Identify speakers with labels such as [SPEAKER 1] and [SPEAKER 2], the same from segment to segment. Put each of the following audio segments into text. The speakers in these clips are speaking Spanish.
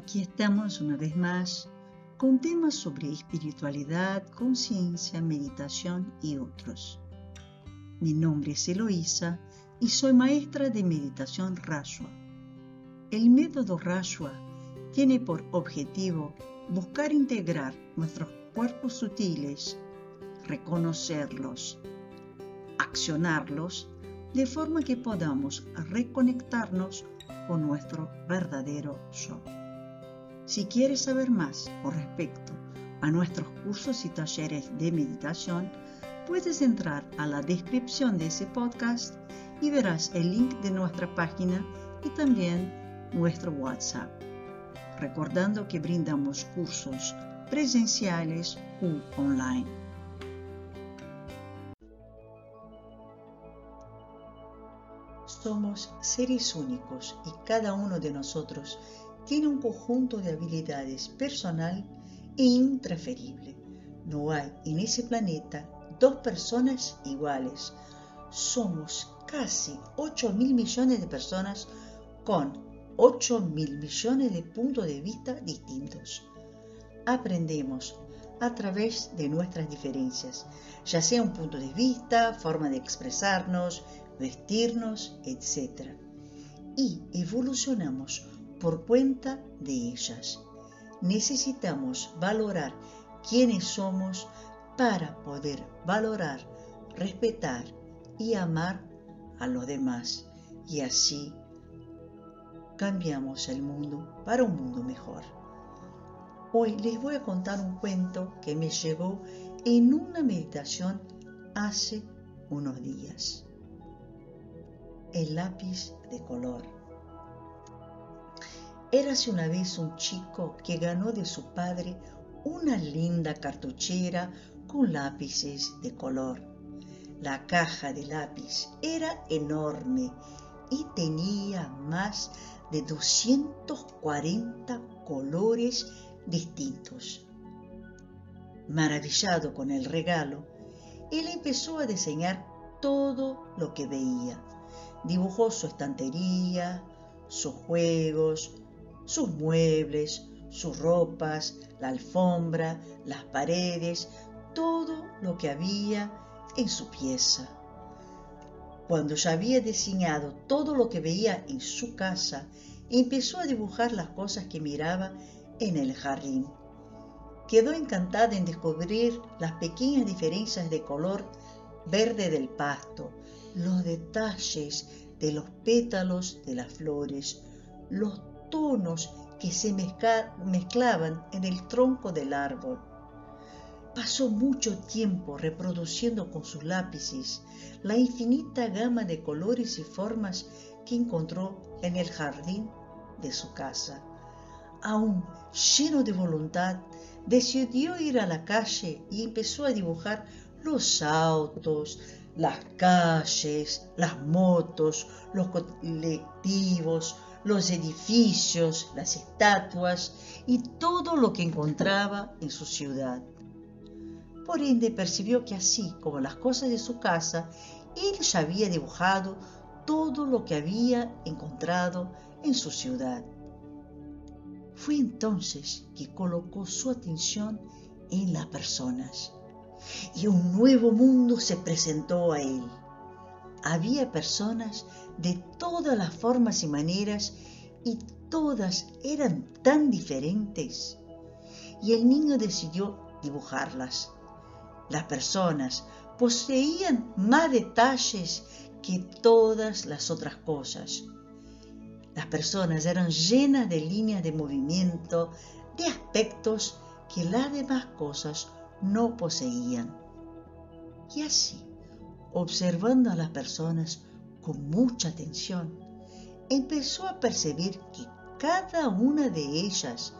[SPEAKER 1] Aquí estamos una vez más con temas sobre espiritualidad, conciencia, meditación y otros. Mi nombre es Eloísa y soy maestra de meditación Rashwa. El método Rashwa tiene por objetivo buscar integrar nuestros cuerpos sutiles, reconocerlos, accionarlos, de forma que podamos reconectarnos con nuestro verdadero yo. Si quieres saber más con respecto a nuestros cursos y talleres de meditación, puedes entrar a la descripción de ese podcast y verás el link de nuestra página y también nuestro WhatsApp. Recordando que brindamos cursos presenciales u online. Somos seres únicos y cada uno de nosotros tiene un conjunto de habilidades personal e intransferible. No hay en ese planeta dos personas iguales. Somos casi 8 mil millones de personas con 8 mil millones de puntos de vista distintos. Aprendemos a través de nuestras diferencias, ya sea un punto de vista, forma de expresarnos, vestirnos, etc. Y evolucionamos por cuenta de ellas. Necesitamos valorar quiénes somos para poder valorar, respetar y amar a los demás. Y así cambiamos el mundo para un mundo mejor. Hoy les voy a contar un cuento que me llegó en una meditación hace unos días. El lápiz de color. Érase una vez un chico que ganó de su padre una linda cartuchera con lápices de color. La caja de lápiz era enorme y tenía más de 240 colores distintos. Maravillado con el regalo, él empezó a diseñar todo lo que veía. Dibujó su estantería, sus juegos, sus muebles, sus ropas, la alfombra, las paredes, todo lo que había en su pieza. Cuando ya había diseñado todo lo que veía en su casa, empezó a dibujar las cosas que miraba en el jardín. Quedó encantada en descubrir las pequeñas diferencias de color verde del pasto, los detalles de los pétalos de las flores, los tonos que se mezclaban en el tronco del árbol. Pasó mucho tiempo reproduciendo con sus lápices la infinita gama de colores y formas que encontró en el jardín de su casa. Aún lleno de voluntad, decidió ir a la calle y empezó a dibujar los autos, las calles, las motos, los colectivos, los edificios, las estatuas y todo lo que encontraba en su ciudad. Por ende percibió que así como las cosas de su casa, él ya había dibujado todo lo que había encontrado en su ciudad. Fue entonces que colocó su atención en las personas y un nuevo mundo se presentó a él había personas de todas las formas y maneras y todas eran tan diferentes. Y el niño decidió dibujarlas. Las personas poseían más detalles que todas las otras cosas. Las personas eran llenas de líneas de movimiento, de aspectos que las demás cosas no poseían. Y así, observando a las personas con mucha atención, empezó a percibir que cada una de ellas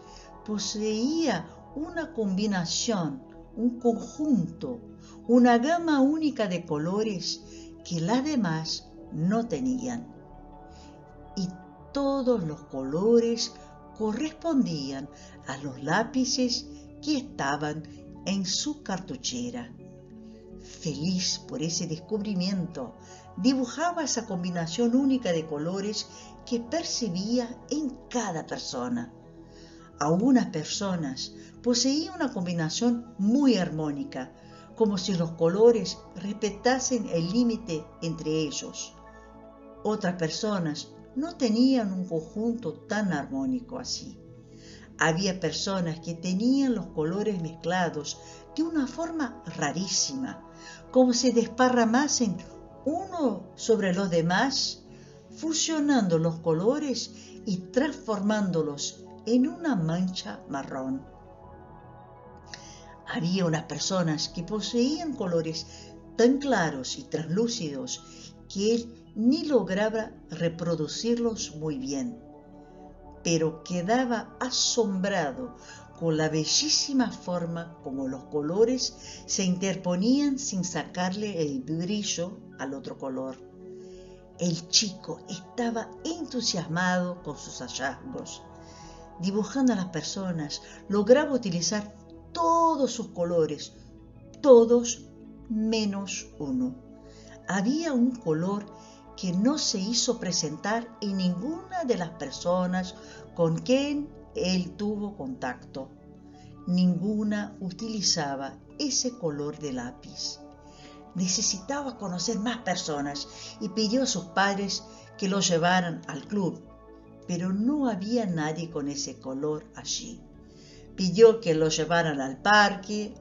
[SPEAKER 1] poseía una combinación, un conjunto, una gama única de colores que las demás no tenían. Y todos los colores correspondían a los lápices que estaban en su cartuchera feliz por ese descubrimiento, dibujaba esa combinación única de colores que percibía en cada persona. Algunas personas poseían una combinación muy armónica, como si los colores respetasen el límite entre ellos. Otras personas no tenían un conjunto tan armónico así. Había personas que tenían los colores mezclados de una forma rarísima, como si desparramasen uno sobre los demás, fusionando los colores y transformándolos en una mancha marrón. Había unas personas que poseían colores tan claros y translúcidos que él ni lograba reproducirlos muy bien, pero quedaba asombrado con la bellísima forma como los colores se interponían sin sacarle el brillo al otro color. El chico estaba entusiasmado con sus hallazgos. Dibujando a las personas, lograba utilizar todos sus colores, todos menos uno. Había un color que no se hizo presentar en ninguna de las personas con quien él tuvo contacto. Ninguna utilizaba ese color de lápiz. Necesitaba conocer más personas y pidió a sus padres que lo llevaran al club, pero no había nadie con ese color allí. Pidió que lo llevaran al parque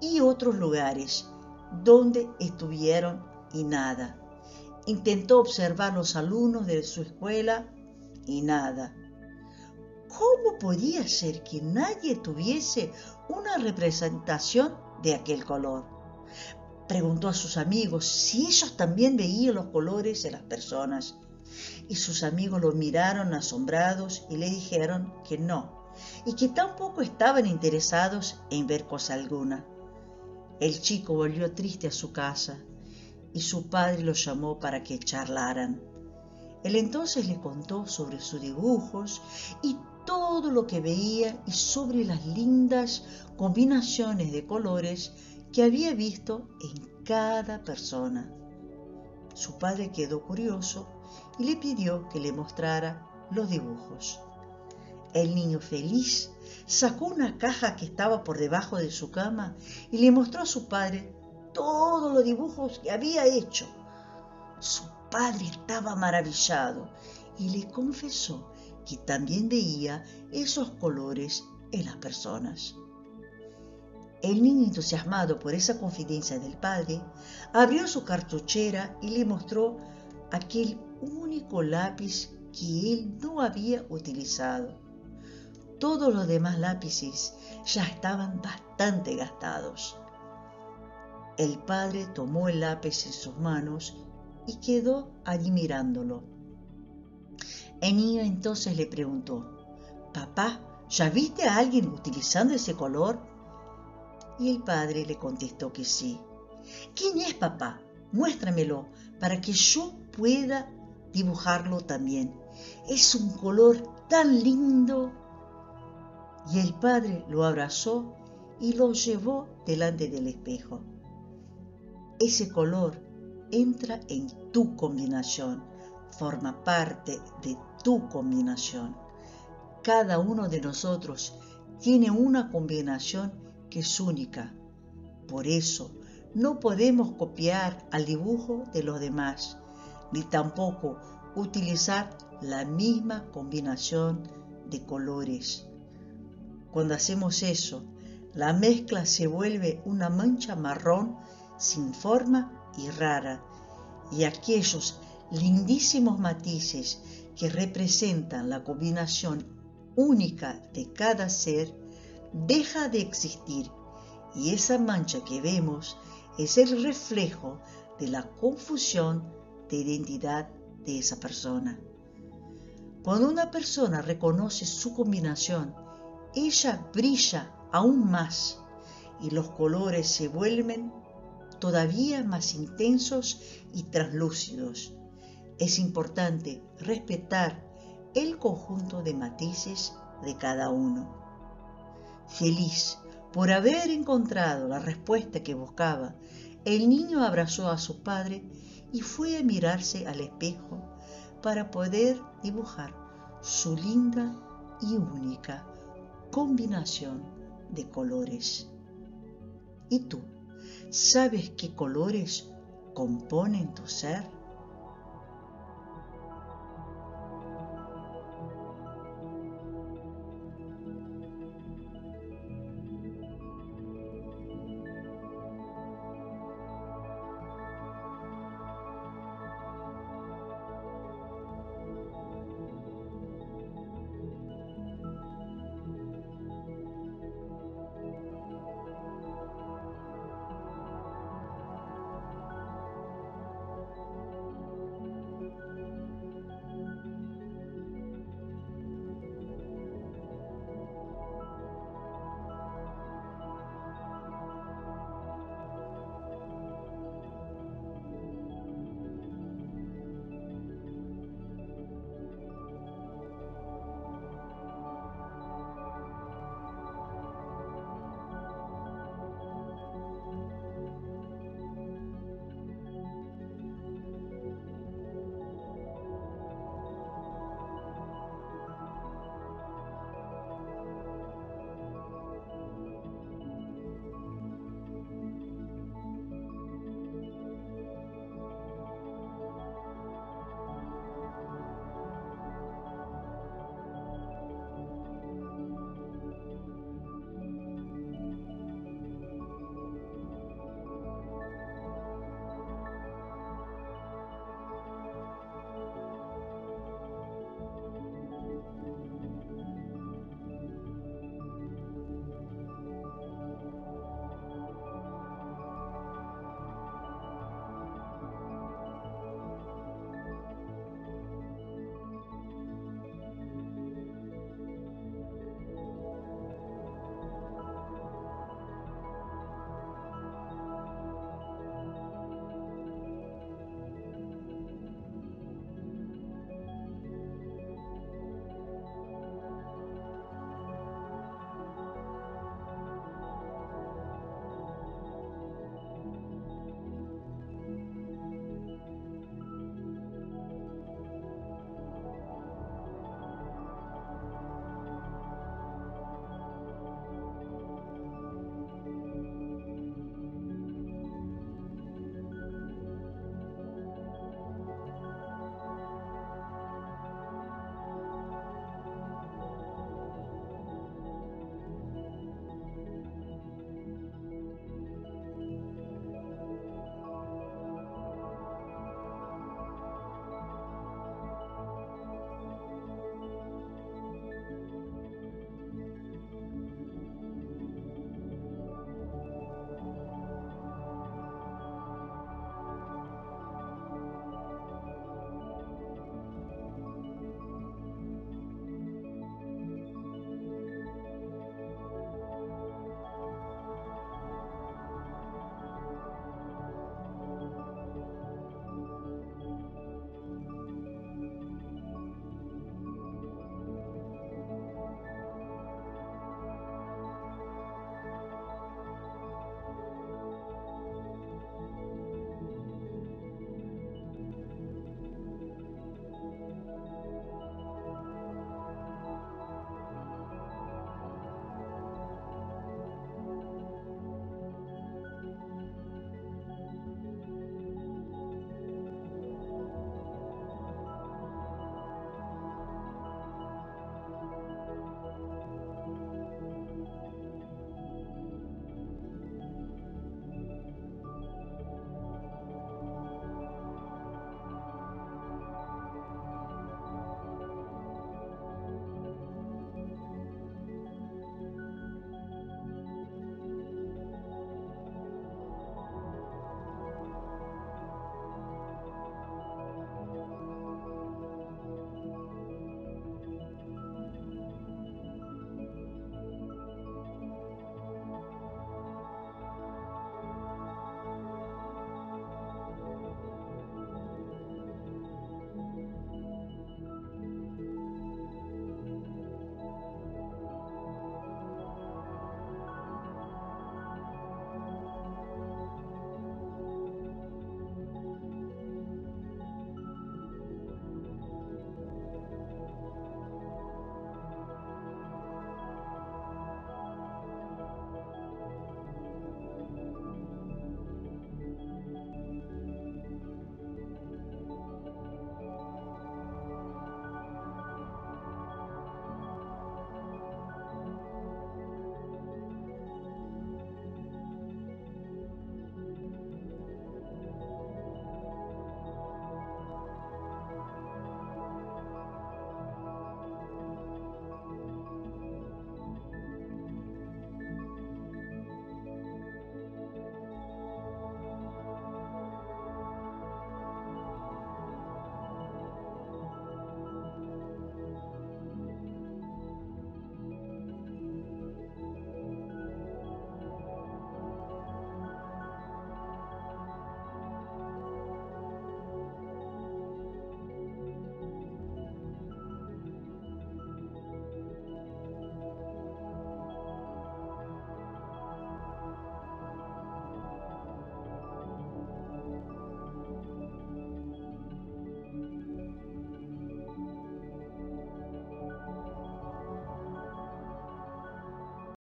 [SPEAKER 1] y otros lugares donde estuvieron y nada. Intentó observar los alumnos de su escuela y nada. ¿Cómo podía ser que nadie tuviese una representación de aquel color? Preguntó a sus amigos si ellos también veían los colores de las personas. Y sus amigos lo miraron asombrados y le dijeron que no, y que tampoco estaban interesados en ver cosa alguna. El chico volvió triste a su casa y su padre lo llamó para que charlaran. Él entonces le contó sobre sus dibujos y todo lo que veía y sobre las lindas combinaciones de colores que había visto en cada persona. Su padre quedó curioso y le pidió que le mostrara los dibujos. El niño feliz sacó una caja que estaba por debajo de su cama y le mostró a su padre todos los dibujos que había hecho. Su padre estaba maravillado y le confesó que también veía esos colores en las personas. El niño, entusiasmado por esa confidencia del padre, abrió su cartuchera y le mostró aquel único lápiz que él no había utilizado. Todos los demás lápices ya estaban bastante gastados. El padre tomó el lápiz en sus manos y quedó allí mirándolo. El niño entonces le preguntó, Papá, ¿ya viste a alguien utilizando ese color? Y el padre le contestó que sí. ¿Quién es papá? Muéstramelo para que yo pueda dibujarlo también. Es un color tan lindo. Y el padre lo abrazó y lo llevó delante del espejo. Ese color entra en tu combinación forma parte de tu combinación. Cada uno de nosotros tiene una combinación que es única. Por eso no podemos copiar al dibujo de los demás, ni tampoco utilizar la misma combinación de colores. Cuando hacemos eso, la mezcla se vuelve una mancha marrón sin forma y rara, y aquellos lindísimos matices que representan la combinación única de cada ser, deja de existir y esa mancha que vemos es el reflejo de la confusión de identidad de esa persona. Cuando una persona reconoce su combinación, ella brilla aún más y los colores se vuelven todavía más intensos y translúcidos es importante respetar el conjunto de matices de cada uno. Feliz por haber encontrado la respuesta que buscaba, el niño abrazó a su padre y fue a mirarse al espejo para poder dibujar su linda y única combinación de colores. ¿Y tú? ¿Sabes qué colores componen tu ser?